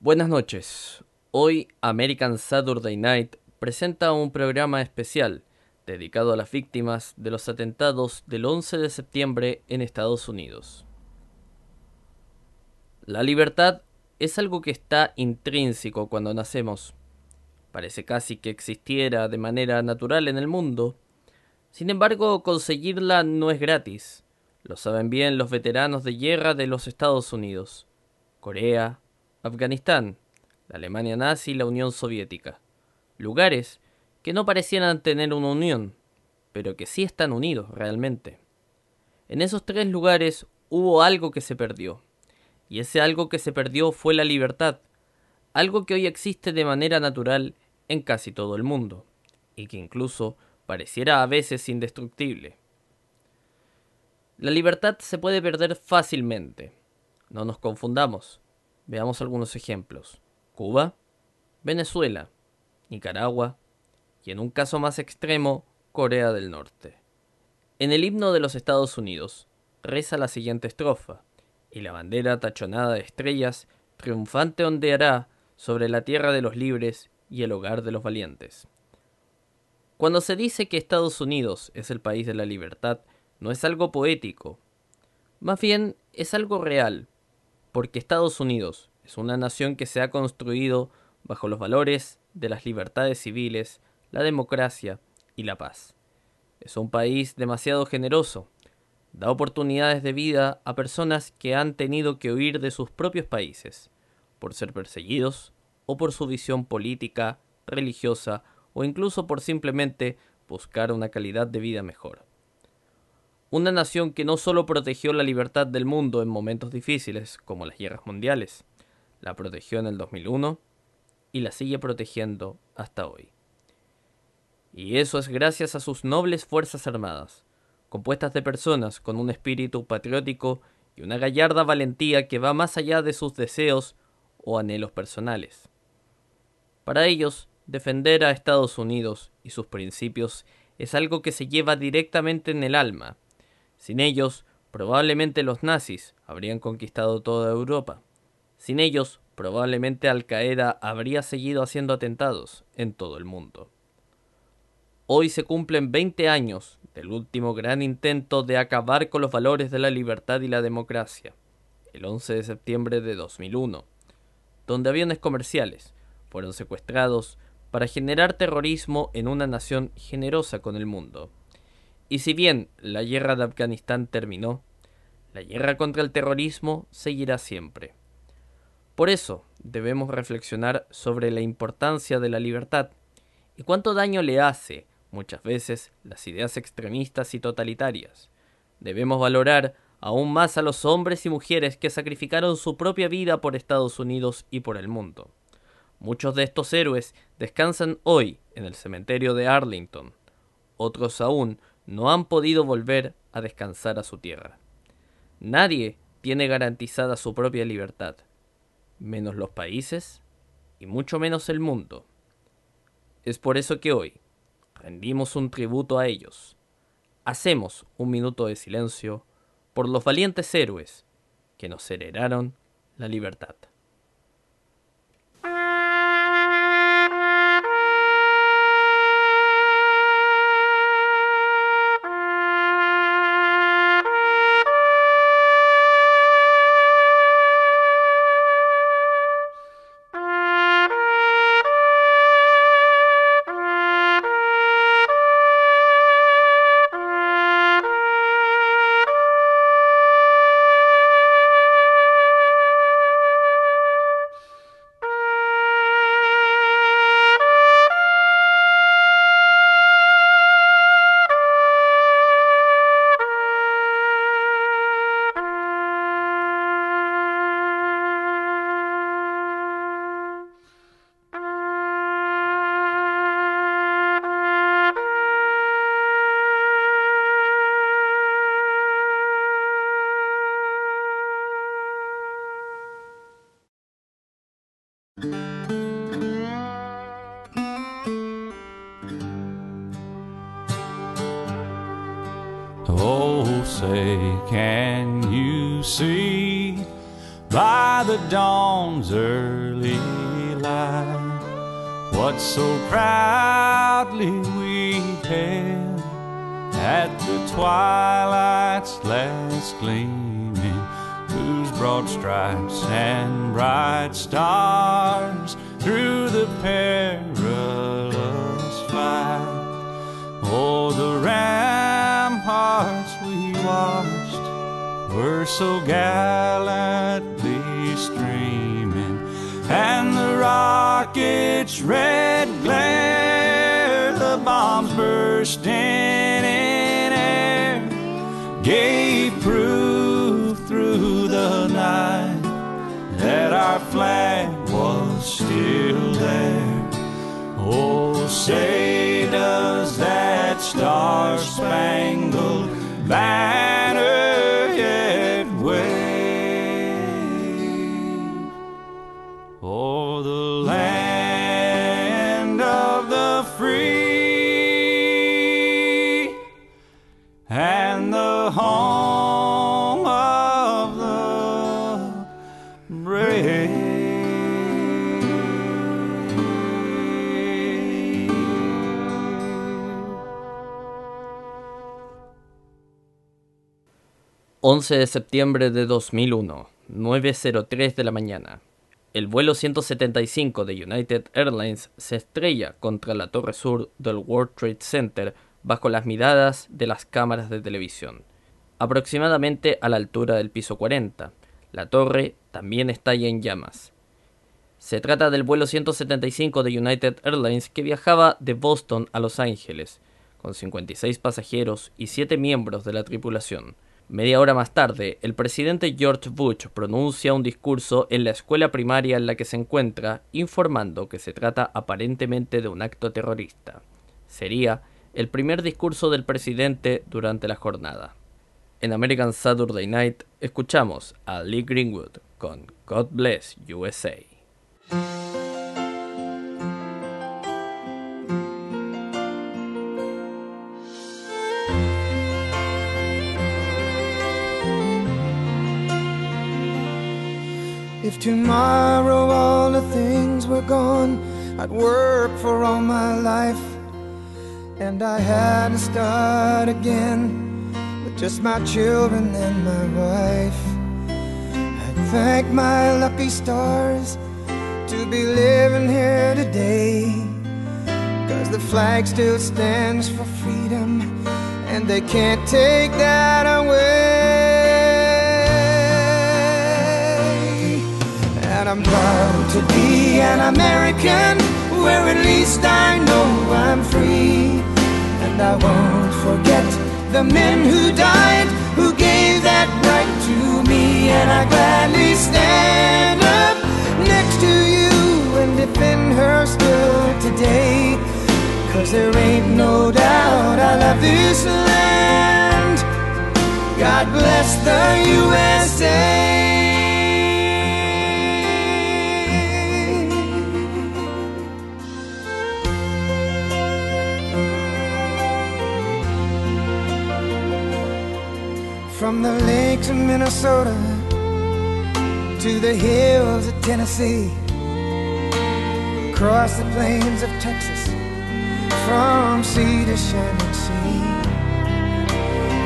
Buenas noches. Hoy American Saturday Night presenta un programa especial dedicado a las víctimas de los atentados del 11 de septiembre en Estados Unidos. La libertad es algo que está intrínseco cuando nacemos. Parece casi que existiera de manera natural en el mundo. Sin embargo, conseguirla no es gratis. Lo saben bien los veteranos de guerra de los Estados Unidos, Corea, Afganistán, la Alemania nazi y la Unión Soviética. Lugares que no parecieran tener una unión, pero que sí están unidos realmente. En esos tres lugares hubo algo que se perdió, y ese algo que se perdió fue la libertad, algo que hoy existe de manera natural en casi todo el mundo, y que incluso pareciera a veces indestructible. La libertad se puede perder fácilmente. No nos confundamos. Veamos algunos ejemplos. Cuba, Venezuela, Nicaragua y en un caso más extremo, Corea del Norte. En el himno de los Estados Unidos reza la siguiente estrofa, y la bandera tachonada de estrellas triunfante ondeará sobre la tierra de los libres y el hogar de los valientes. Cuando se dice que Estados Unidos es el país de la libertad, no es algo poético, más bien es algo real, porque Estados Unidos es una nación que se ha construido bajo los valores de las libertades civiles, la democracia y la paz. Es un país demasiado generoso, da oportunidades de vida a personas que han tenido que huir de sus propios países, por ser perseguidos o por su visión política, religiosa o incluso por simplemente buscar una calidad de vida mejor. Una nación que no solo protegió la libertad del mundo en momentos difíciles, como las guerras mundiales, la protegió en el 2001 y la sigue protegiendo hasta hoy. Y eso es gracias a sus nobles Fuerzas Armadas, compuestas de personas con un espíritu patriótico y una gallarda valentía que va más allá de sus deseos o anhelos personales. Para ellos, defender a Estados Unidos y sus principios es algo que se lleva directamente en el alma, sin ellos, probablemente los nazis habrían conquistado toda Europa. Sin ellos, probablemente Al Qaeda habría seguido haciendo atentados en todo el mundo. Hoy se cumplen 20 años del último gran intento de acabar con los valores de la libertad y la democracia, el 11 de septiembre de 2001, donde aviones comerciales fueron secuestrados para generar terrorismo en una nación generosa con el mundo. Y si bien la guerra de Afganistán terminó, la guerra contra el terrorismo seguirá siempre. Por eso debemos reflexionar sobre la importancia de la libertad y cuánto daño le hace muchas veces las ideas extremistas y totalitarias. Debemos valorar aún más a los hombres y mujeres que sacrificaron su propia vida por Estados Unidos y por el mundo. Muchos de estos héroes descansan hoy en el cementerio de Arlington. Otros aún no han podido volver a descansar a su tierra. Nadie tiene garantizada su propia libertad, menos los países y mucho menos el mundo. Es por eso que hoy rendimos un tributo a ellos. Hacemos un minuto de silencio por los valientes héroes que nos heredaron la libertad. We watched were so gallantly streaming, and the rocket's red glare, the bombs bursting in air, gave proof through the night that our flag was still there. Oh, say does that star spangled banner 11 de septiembre de 2001, 9.03 de la mañana. El vuelo 175 de United Airlines se estrella contra la torre sur del World Trade Center bajo las miradas de las cámaras de televisión, aproximadamente a la altura del piso 40. La torre también estalla en llamas. Se trata del vuelo 175 de United Airlines que viajaba de Boston a Los Ángeles, con 56 pasajeros y 7 miembros de la tripulación. Media hora más tarde, el presidente George Bush pronuncia un discurso en la escuela primaria en la que se encuentra, informando que se trata aparentemente de un acto terrorista. Sería el primer discurso del presidente durante la jornada. En American Saturday Night escuchamos a Lee Greenwood con God Bless USA. If tomorrow all the things were gone, I'd work for all my life. And I had to start again with just my children and my wife. I thank my lucky stars to be living here today. Cause the flag still stands for freedom, and they can't take that away. I'm proud to be an American, where at least I know I'm free. And I won't forget the men who died, who gave that right to me. And I gladly stand up next to you and defend her still today. Cause there ain't no doubt I love this land. God bless the USA. From the lakes of Minnesota to the hills of Tennessee, across the plains of Texas, from sea to shining sea,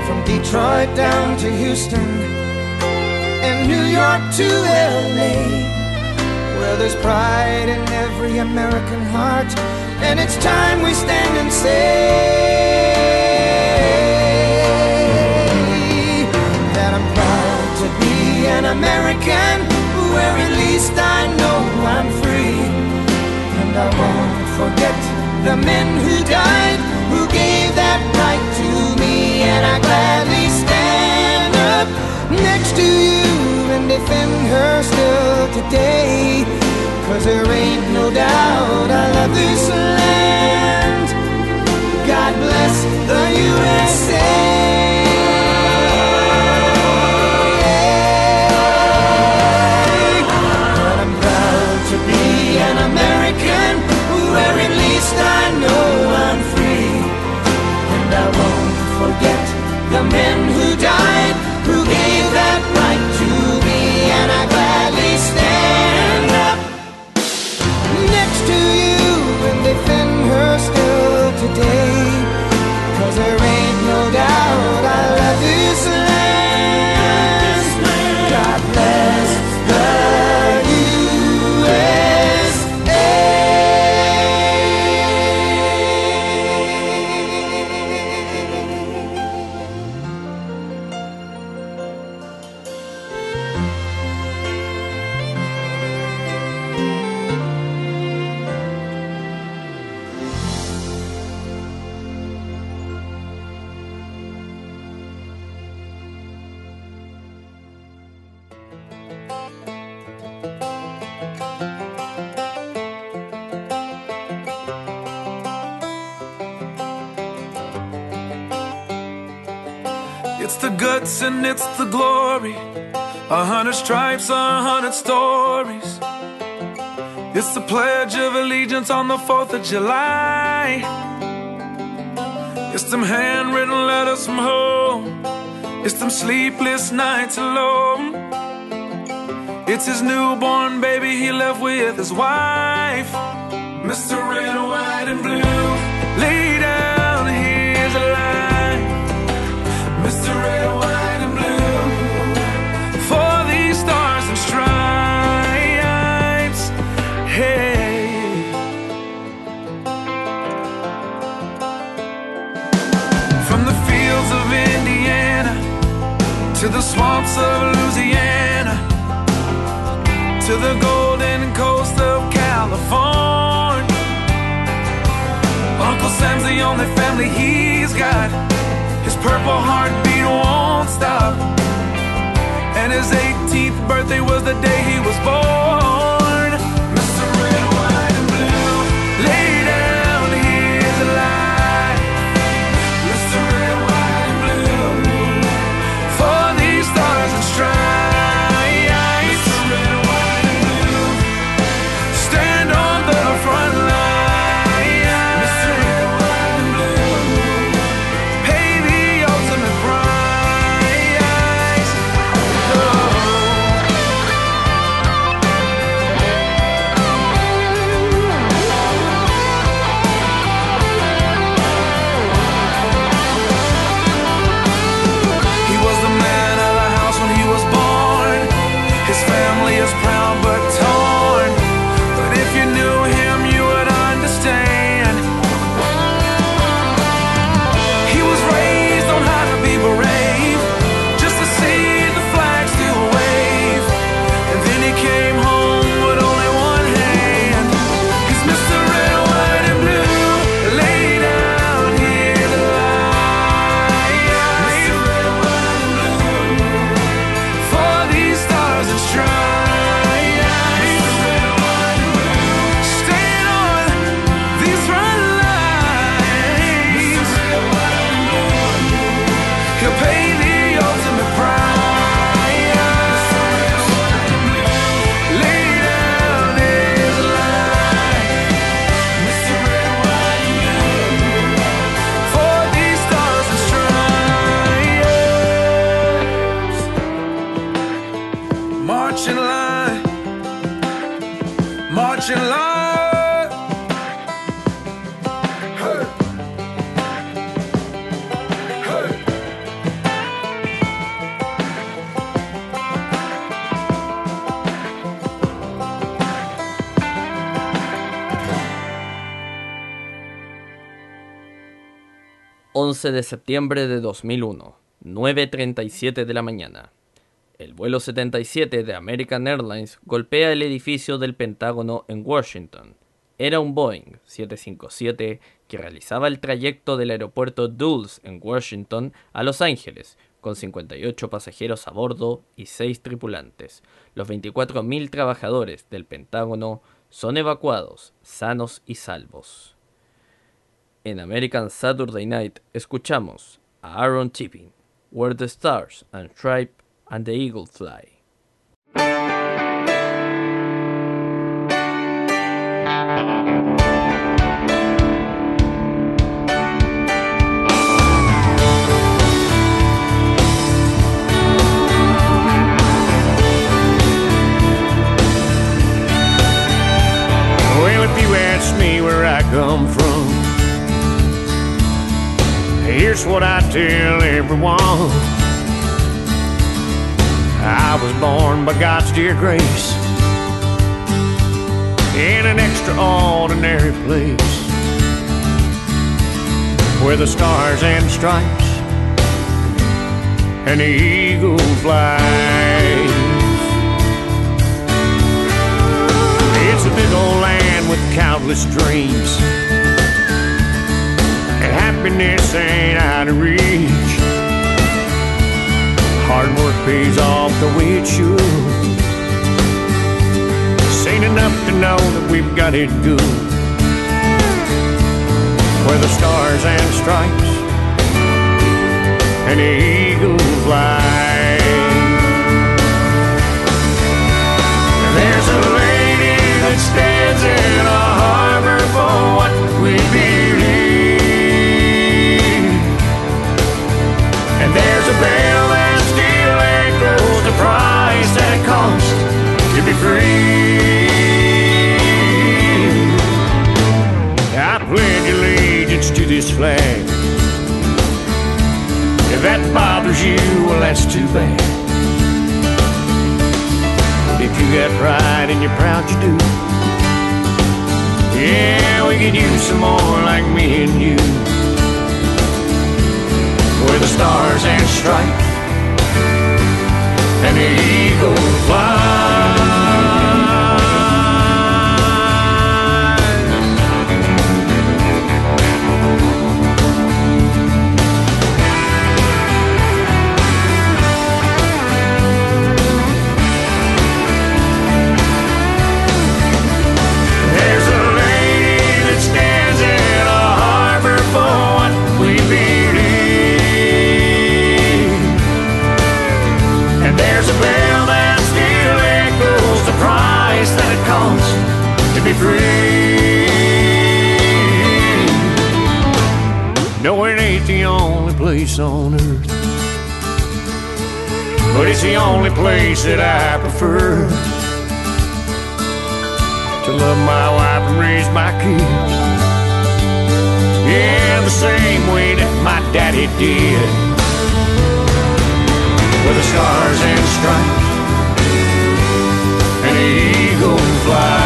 from Detroit down to Houston and New York to LA, where there's pride in every American heart, and it's time we stand and say there ain't no doubt I love this land. Stripes, a hundred stories. It's the Pledge of Allegiance on the 4th of July. It's them handwritten letters from home. It's them sleepless nights alone. It's his newborn baby he left with his wife. Mr. Red, White, and Blue, the swamps of Louisiana to the golden coast of California. Uncle Sam's the only family he's got. His purple heartbeat won't stop. And his 18th birthday was the day he was born. ...11 de septiembre de 2001... ...9.37 de la mañana... El vuelo 77 de American Airlines golpea el edificio del Pentágono en Washington. Era un Boeing 757 que realizaba el trayecto del aeropuerto Dulles en Washington a Los Ángeles, con 58 pasajeros a bordo y 6 tripulantes. Los 24.000 trabajadores del Pentágono son evacuados, sanos y salvos. En American Saturday Night escuchamos a Aaron Tippin, Where the Stars and Stripe and the Eagle Fly. Well, if you ask me where I come from, here's what I tell everyone. I was born by God's dear grace in an extraordinary place where the stars and stripes and the eagle flies. It's a big old land with countless dreams happiness ain't out of reach. Hard work pays off the way it should. Seen enough to know that we've got it good. Where the stars and stripes and the fly. There's a lady that stands in a heart. the bell and still echoes the price that it costs to be free. I pledge allegiance to this flag. If that bothers you, well, that's too bad. But if you got pride and you're proud, you do. Yeah, we could use some more like me and you. Where the stars and stripes and the eagle flies. But it's the only place that I prefer to love my wife and raise my kids. Yeah, the same way that my daddy did. With the stars and stripes and the eagle flies.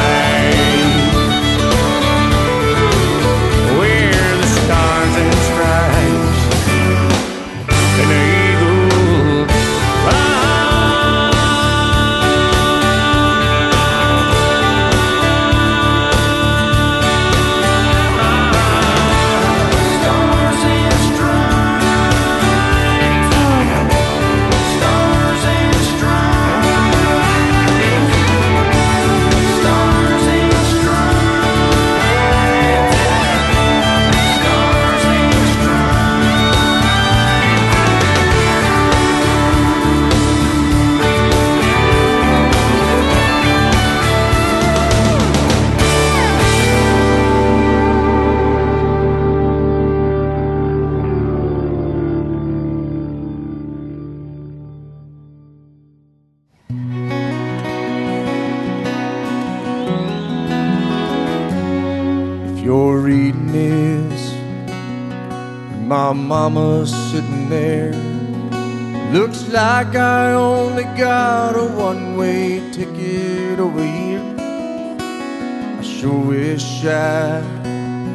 Like I only got a one way ticket over here. I sure wish I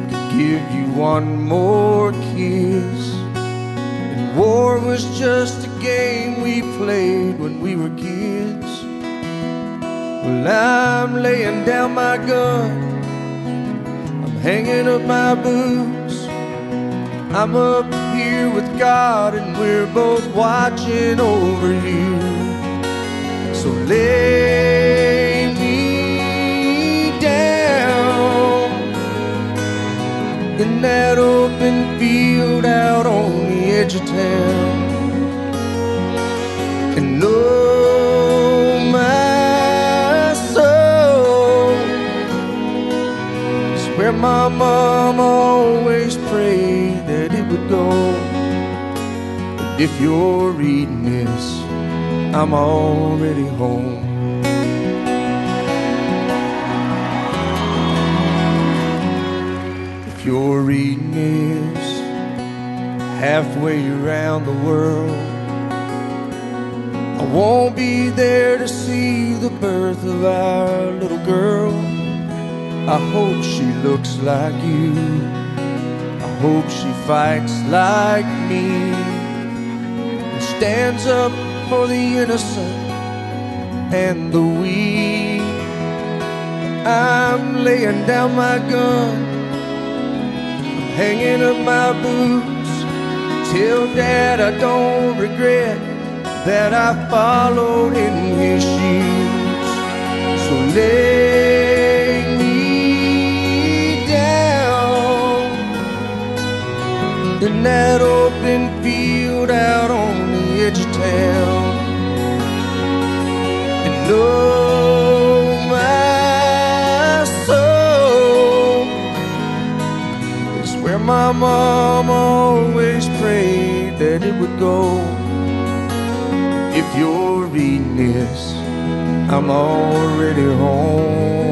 could give you one more kiss. And war was just a game we played when we were kids. Well, I'm laying down my gun I'm hanging up my boots. I'm up here with God, we're both watching over you. So lay me down in that open field out on the edge of town. And know my soul is where my mom always prayed that it would go. If you're reading this, I'm already home. If you're reading this halfway around the world, I won't be there to see the birth of our little girl. I hope she looks like you. I hope she fights like me stands up for the innocent and the weak. I'm laying down my gun, I'm hanging up my boots. Tell Dad I don't regret that I followed in his shoes. So lay me down in that open field out on edge of town. And know my soul is where my mom always prayed that it would go. If you're reading this, I'm already home.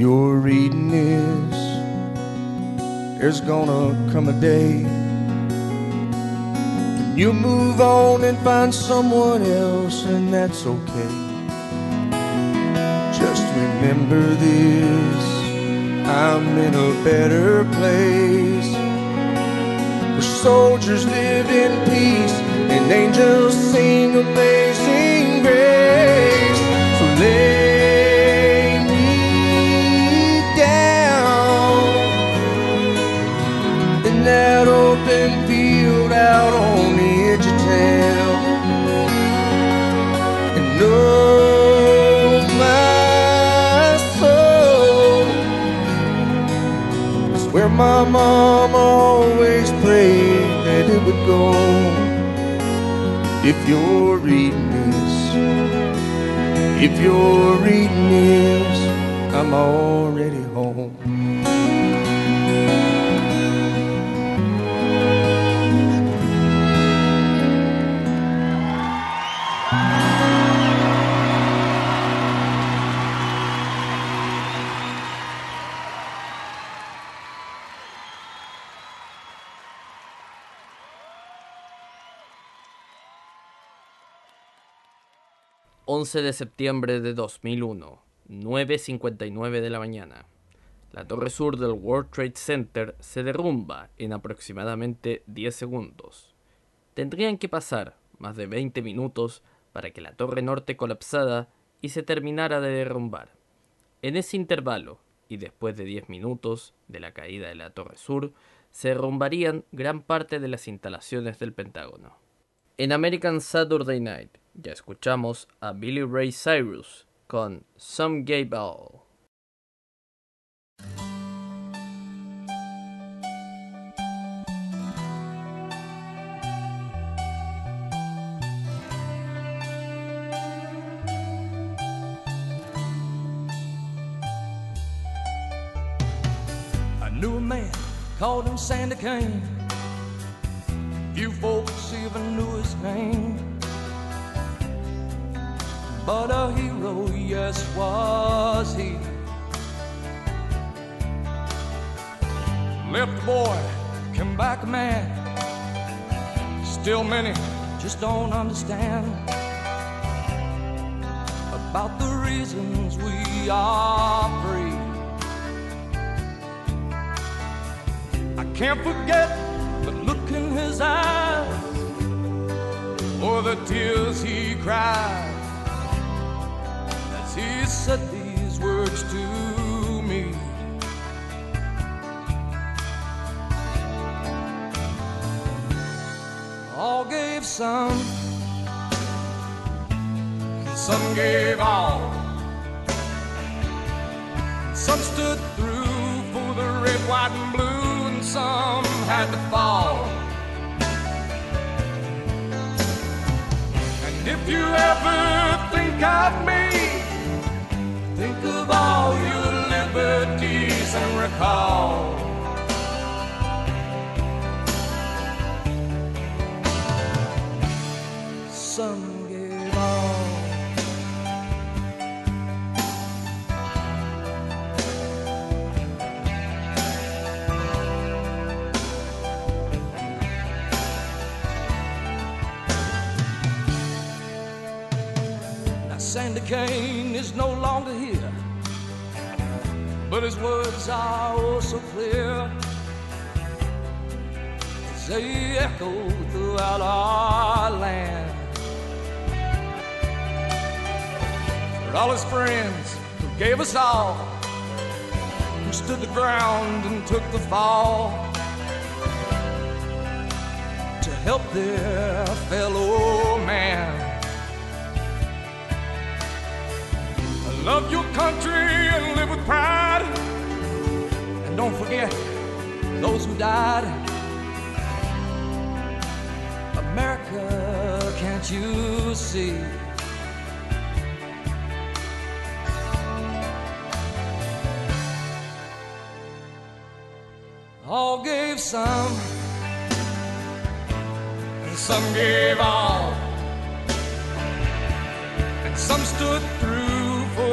If you're reading this, there's gonna come a day when you move on and find someone else, and that's okay. Just remember this I'm in a better place. Where soldiers live in peace and angels sing amazing grace. So that open field out on the edge of town. And know my soul is where my mom always prayed that it would go. If you're reading this, if you're reading this, I'm already ...11 de septiembre de 2001... ...9.59 de la mañana... ...la torre sur del World Trade Center... ...se derrumba en aproximadamente 10 segundos... ...tendrían que pasar más de 20 minutos... ...para que la torre norte colapsara... ...y se terminara de derrumbar... En ese intervalo... ...y después de 10 minutos... ...de la caída de la torre sur... ...se derrumbarían gran parte de las instalaciones del Pentágono... En American Saturday Night ya escuchamos a Billy Ray Cyrus con Some Gave All. Knew a man, called him Sandy Kane. Few folks even knew his name. But a hero, yes, was he. Left boy, come back man. Still many just don't understand about the reasons we are free. I can't forget the look in his eyes or the tears he cried said these words to me. All gave some, some gave all. Some stood through for the red, white, and blue, and some had to fall. And if you ever think of me, think of all your liberties and recall. Some gave all. Now Sandy Kane no longer here, but his words are oh so clear. They echo throughout our land. For all his friends who gave us all, who stood the ground and took the fall to help their fellow Love your country and live with pride. And don't forget those who died. America, can't you see? All gave some, and some gave all. And some stood through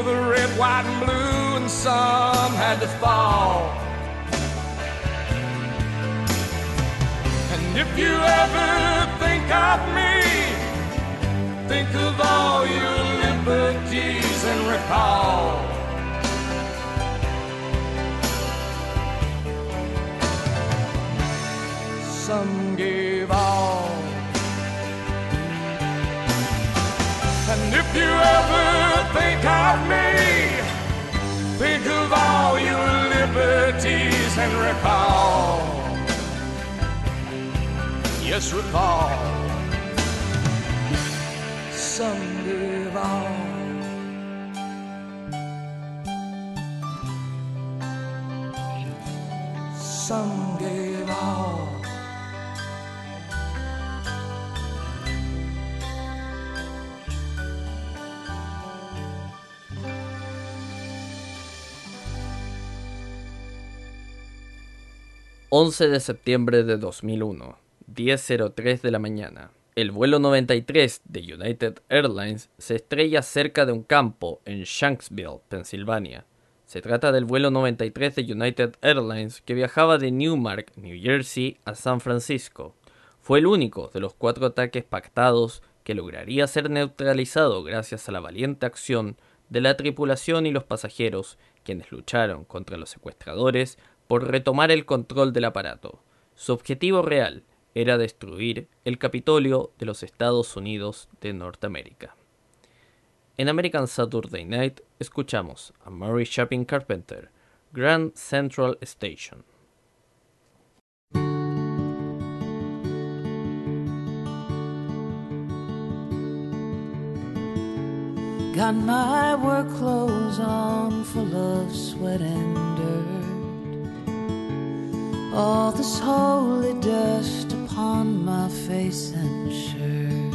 the red, white, and blue, and some had to fall. And if you ever think of me, think of all your liberties and recall. Some gave all. And if you ever think of me, think of all your liberties and recall. Yes, recall. Some gave all. Some ...11 de septiembre de 2001... ...10.03 de la mañana... El vuelo 93 de United Airlines se estrella cerca de un campo en Shanksville, Pensilvania. Se trata del vuelo 93 de United Airlines que viajaba de Newmark, New Jersey, a San Francisco. Fue el único de los cuatro ataques pactados que lograría ser neutralizado gracias a la valiente acción de la tripulación y los pasajeros, quienes lucharon contra los secuestradores por retomar el control del aparato. Su objetivo real era destruir el Capitolio de los Estados Unidos de Norteamérica. En American Saturday Night escuchamos a Mary Chapin Carpenter, Grand Central Station. My work clothes on. All this holy dust upon my face and shirt.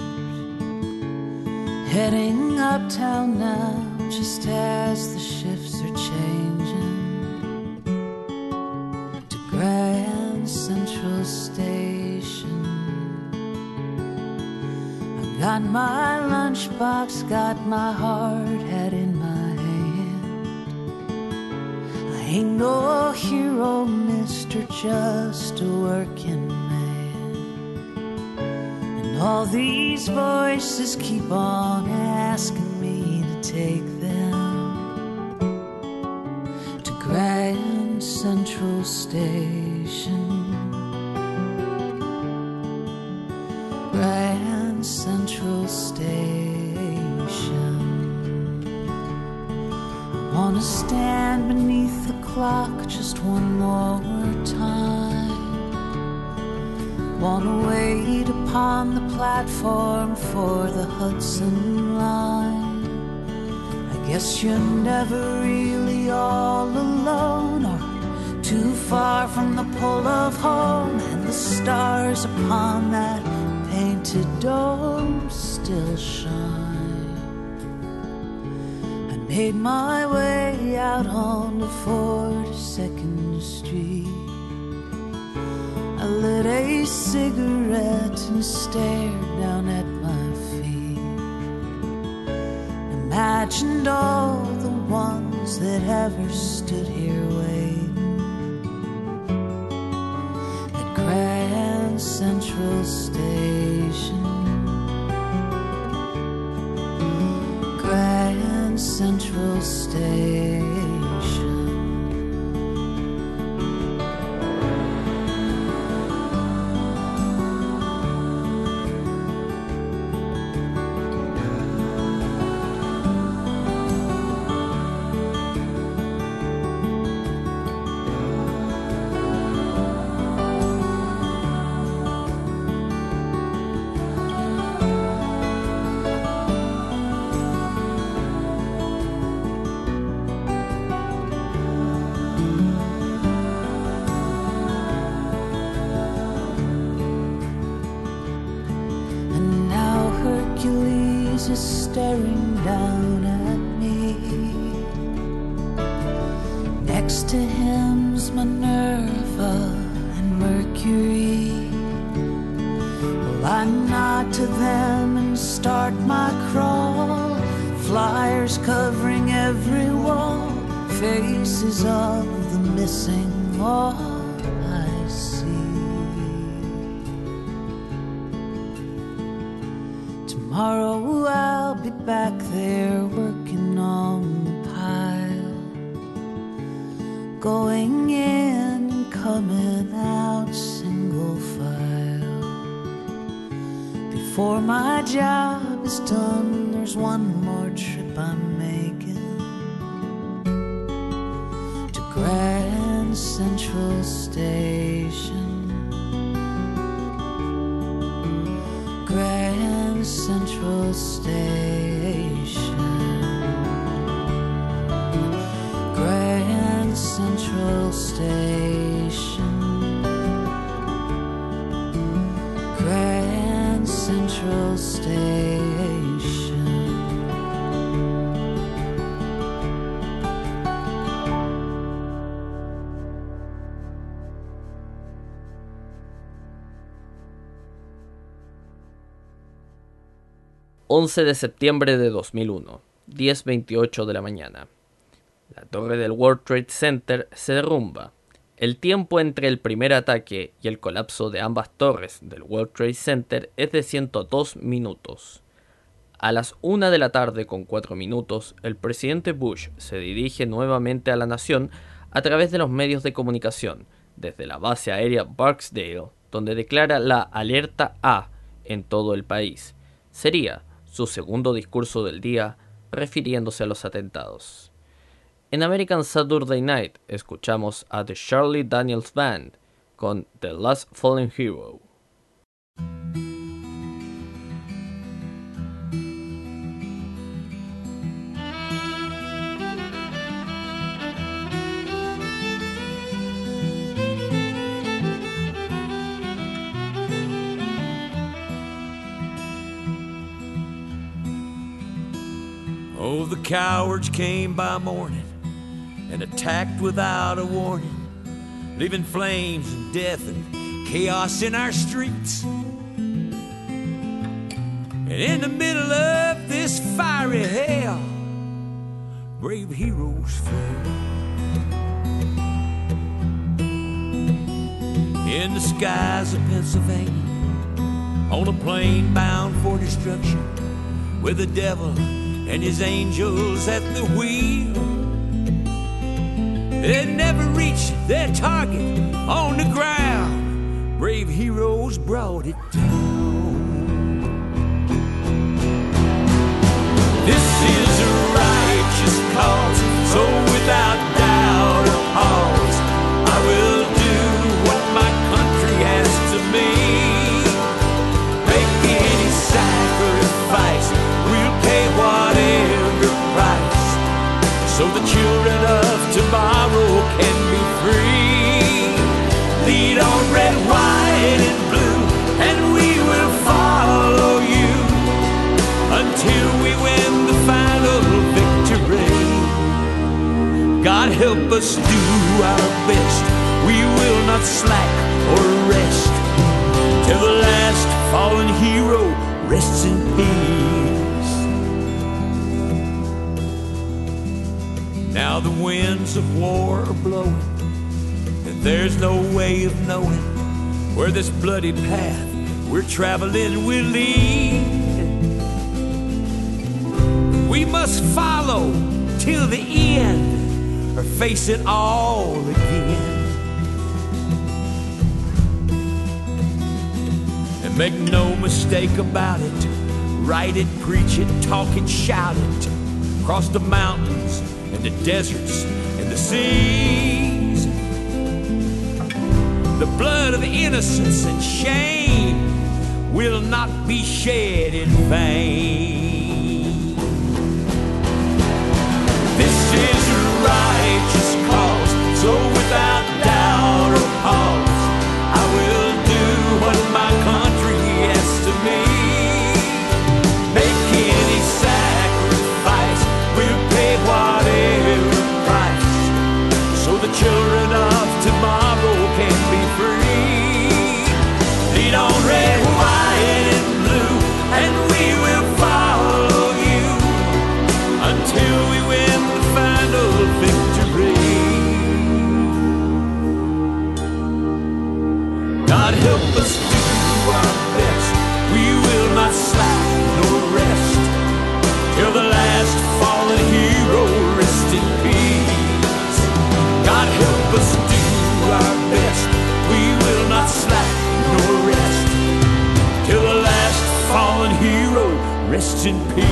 Heading uptown now, just as the shifts are changing to Grand Central Station. I got my lunchbox, got my hard hat in my ain't no hero, mister, just a working man. And all these voices keep on asking me to take them to Grand Central Station. Grand Central Station. Wanna stand beneath the clock just one more time. Wanna wait upon the platform for the Hudson line. I guess you're never really all alone or too far from the pull of home, and the stars upon that painted dome still shine. Made my way out on the 42nd Street. I lit a cigarette and stared down at my feet. Imagined all the ones that ever stood Central Station. Start my crawl. Flyers covering every wall, faces of the missing all I see. Tomorrow I'll be back there working on the pile, going in and coming out Before my job is done, there's one more trip I'm making to Grand Central Station. Grand Central Station. 11 de septiembre de 2001, 10.28 de la mañana. La torre del World Trade Center se derrumba. El tiempo entre el primer ataque y el colapso de ambas torres del World Trade Center es de 102 minutos. A las 1 de la tarde con 4 minutos, el presidente Bush se dirige nuevamente a la nación a través de los medios de comunicación, desde la base aérea Barksdale, donde declara la alerta A en todo el país. Sería su segundo discurso del día refiriéndose a los atentados. En American Saturday Night escuchamos a The Charlie Daniels Band con The Last Fallen Hero. Cowards came by morning and attacked without a warning, leaving flames and death and chaos in our streets. And in the middle of this fiery hell, brave heroes fell. In the skies of Pennsylvania, on a plane bound for destruction, with the devil and his angels at the wheel. They never reached their target on the ground. Brave heroes brought it down. This is a righteous cause, so without doubt or pause, do our best. We will not slack or rest till the last fallen hero rests in peace. Now the winds of war are blowing, and there's no way of knowing where this bloody path we're traveling will lead. We must follow till the end or face it all again. And make no mistake about it. Write it, preach it, talk it, shout it. Across the mountains and the deserts and the seas. The blood of innocence and shame will not be shed in vain. Righteous cause, so in peace.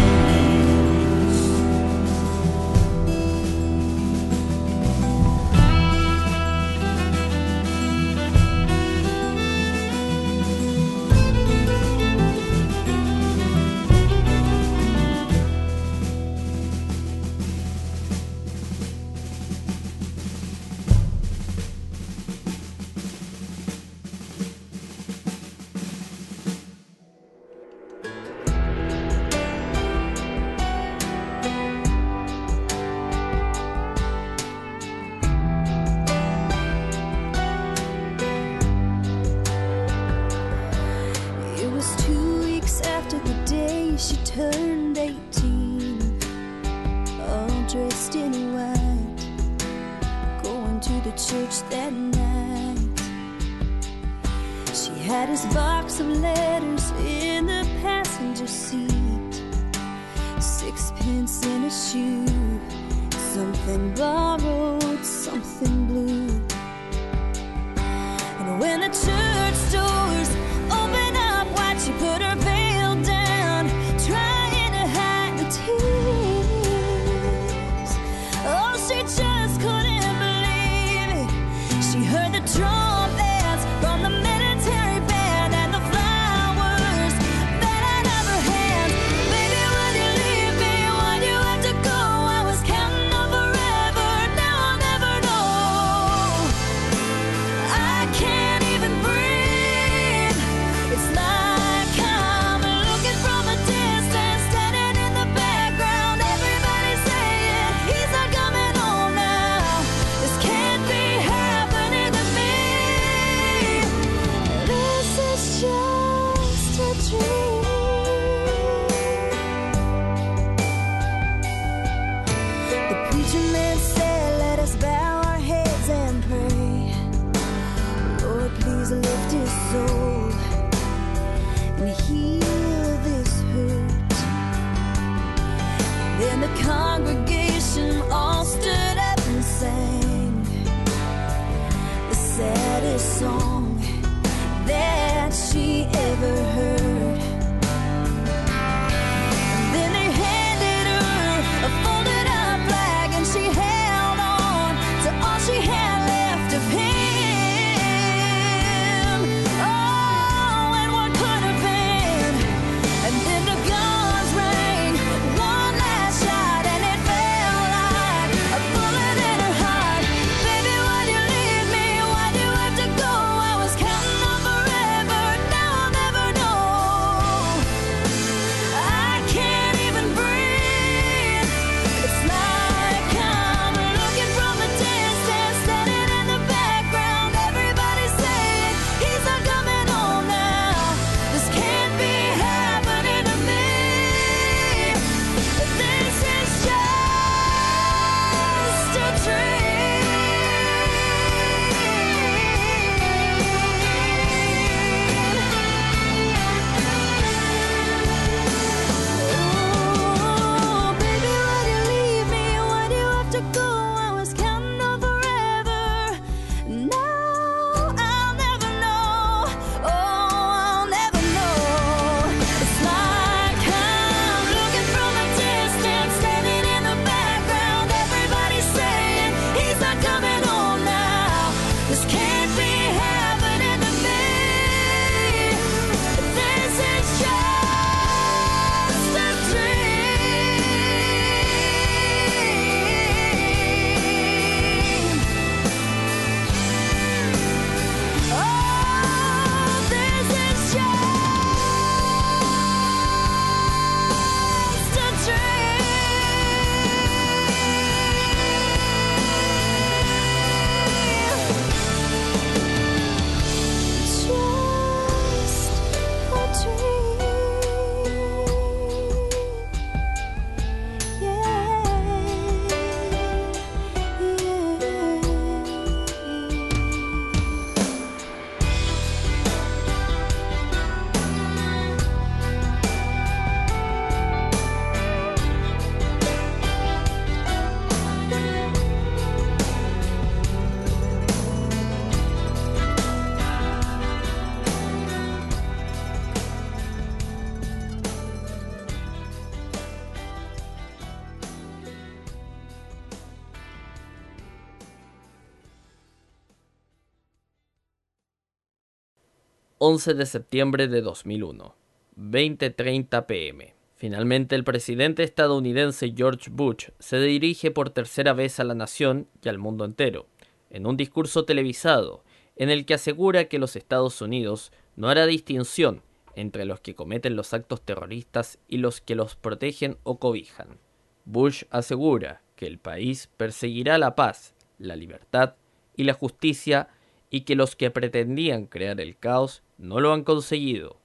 11 de septiembre de 2001, 20:30 pm. Finalmente, el presidente estadounidense George Bush se dirige por tercera vez a la nación y al mundo entero, en un discurso televisado, en el que asegura que los Estados Unidos no hará distinción entre los que cometen los actos terroristas y los que los protegen o cobijan. Bush asegura que el país perseguirá la paz, la libertad y la justicia y que los que pretendían crear el caos no lo han conseguido,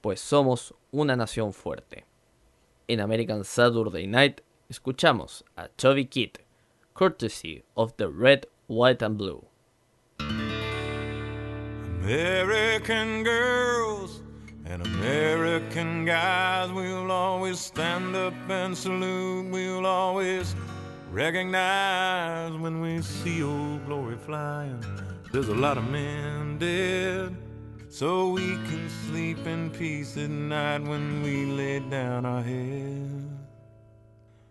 pues somos una nación fuerte. En American Saturday Night escuchamos a Chubby Kid, courtesy of the Red, White and Blue. American girls and American guys, we'll always stand up and salute. We'll always recognize when we see old glory flying. There's a lot of men dead, so we can sleep in peace at night when we lay down our head.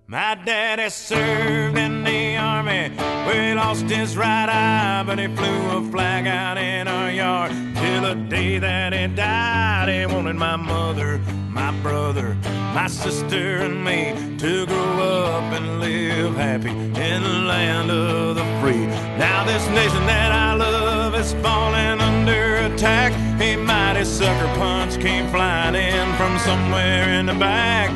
My daddy served in the army where he lost his right eye, but he flew a flag out in our yard till the day that he died. He wanted my mother, my brother, my sister, and me to grow up and live happy in the land of the free. Now, this nation that I love is falling under attack. A mighty sucker punch came flying in from somewhere in the back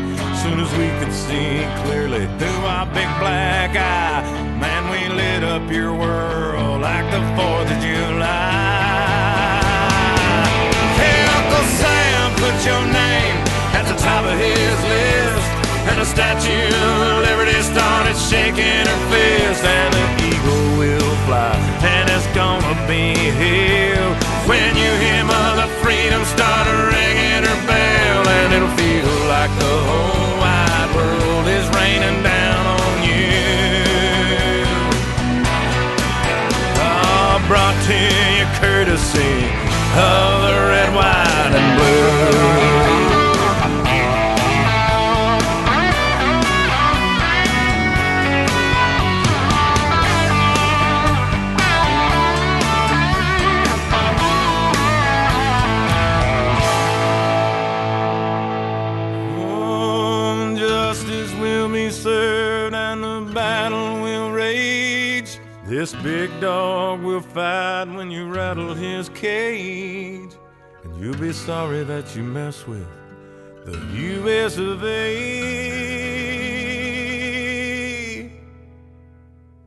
soon as we could see clearly through our big black eye, man, we lit up your world like the 4th of July. Hey, Uncle Sam, put your name at the top of his list. And the Statue of Liberty started shaking her fist, and the eagle will fly, and it's gonna be here when you hear Mother Freedom start ringing her bell, and it'll feel like the whole wide world is raining down on you. Oh, brought to you courtesy of Be sorry that you mess with the US of A.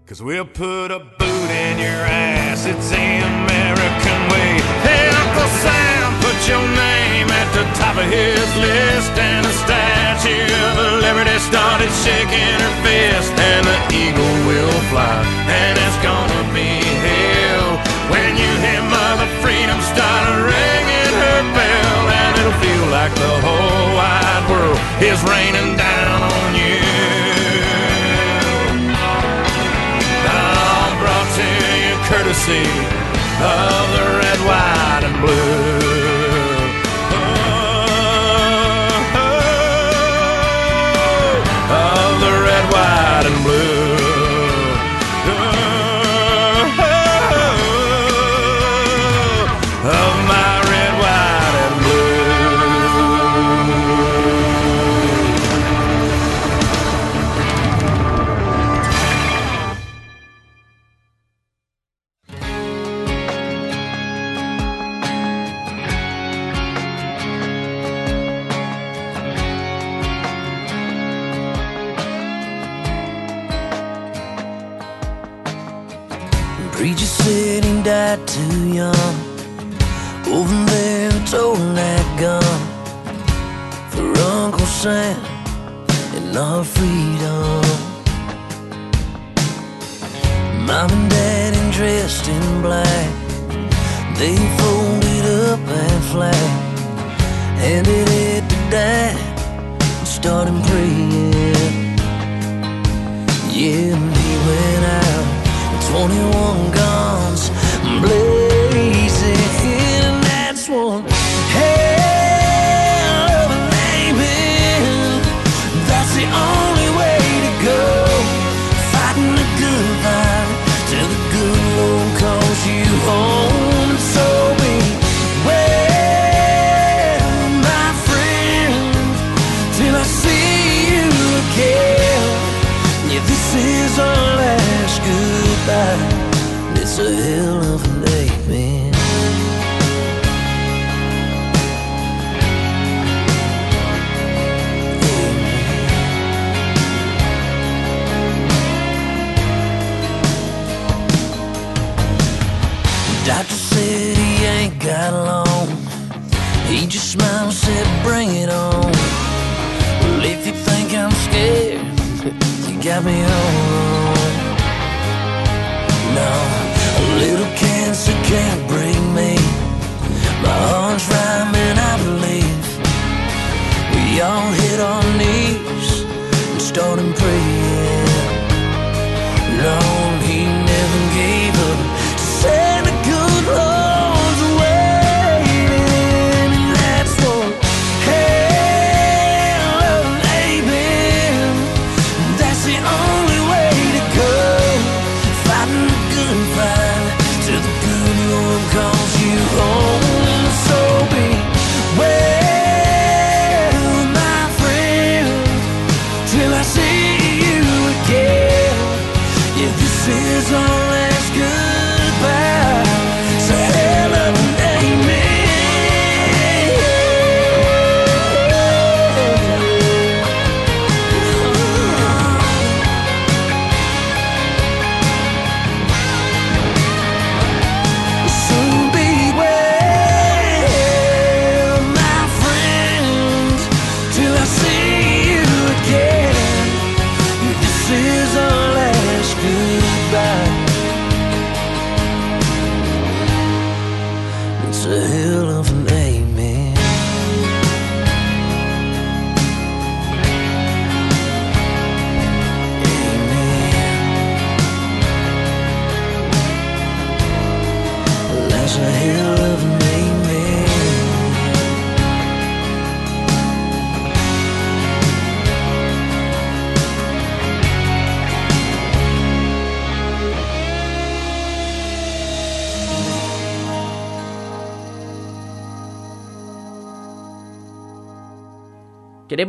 Cause we'll put a boot in your ass, it's the American way. Hey, Uncle Sam, put your name at the top of his list. And the Statue of Liberty started shaking her fist. And the eagle will fly, and it's gonna be hell. When you hear Mother Freedom start like the whole wide world is raining down on you. I'm brought to you courtesy of the red, white, and blue. Preacher said he died too young. Over there, told that gun for Uncle Sam and our freedom. Mom and Dad dressed in black, they folded up that flag, handed it to Dad, and started praying. Yeah, and he went out. 21 guns blazing, and that's one hell It's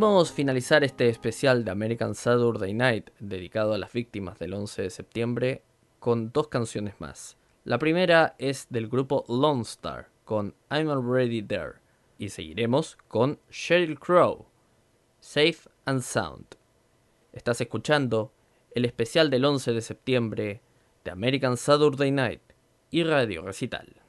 Queremos finalizar este especial de American Saturday Night dedicado a las víctimas del 11 de septiembre con dos canciones más. La primera es del grupo Lone Star con I'm Already There y seguiremos con Sheryl Crow, Safe and Sound. Estás escuchando el especial del 11 de septiembre de American Saturday Night y Radio Recital.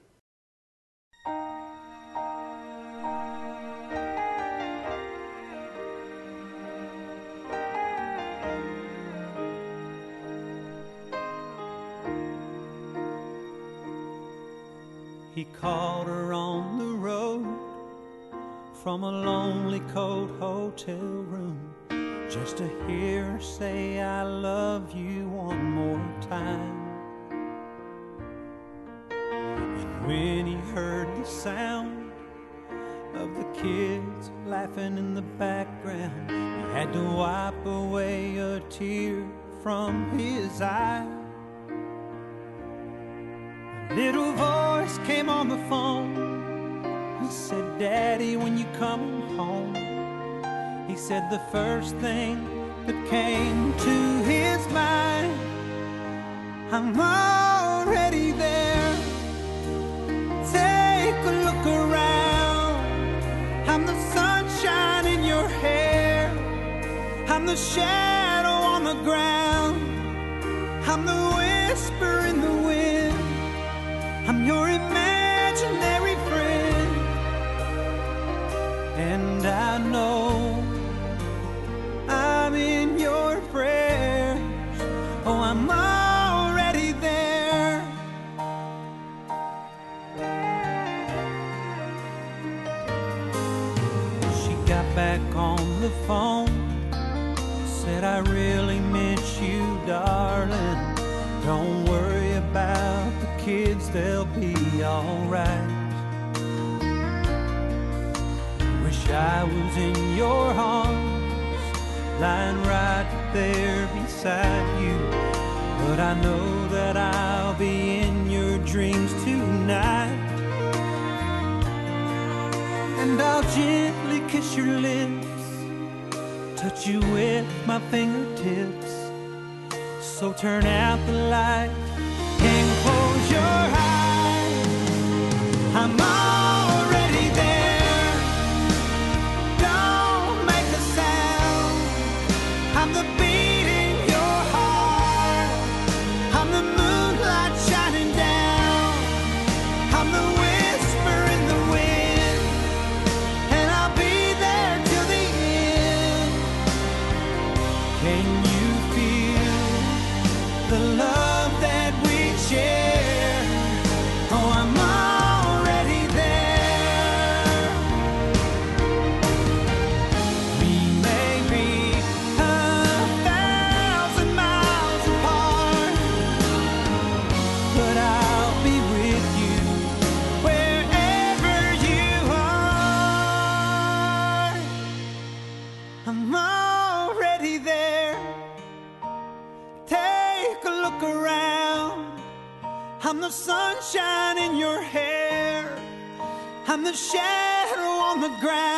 Called her on the road from a lonely cold hotel room just to hear her say, I love you one more time. And when he heard the sound of the kids laughing in the background, he had to wipe away a tear from his eye. A little voice came on the phone. He said, Daddy, when you come home, he said the first thing that came to his mind, I'm already there. Take a look around. I'm the sunshine in your hair. I'm the shadow on the ground. I'm the whisper in the wind. I'm your imaginary friend. And I know I'm in your prayers. Oh, I'm already there. She got back on the phone. Said, I really miss you, darling. Don't worry kids, they'll be alright. Wish I was in your arms, lying right there beside you. But I know that I'll be in your dreams tonight. And I'll gently kiss your lips, touch you with my fingertips. So turn out the light I'm The shadow on the ground.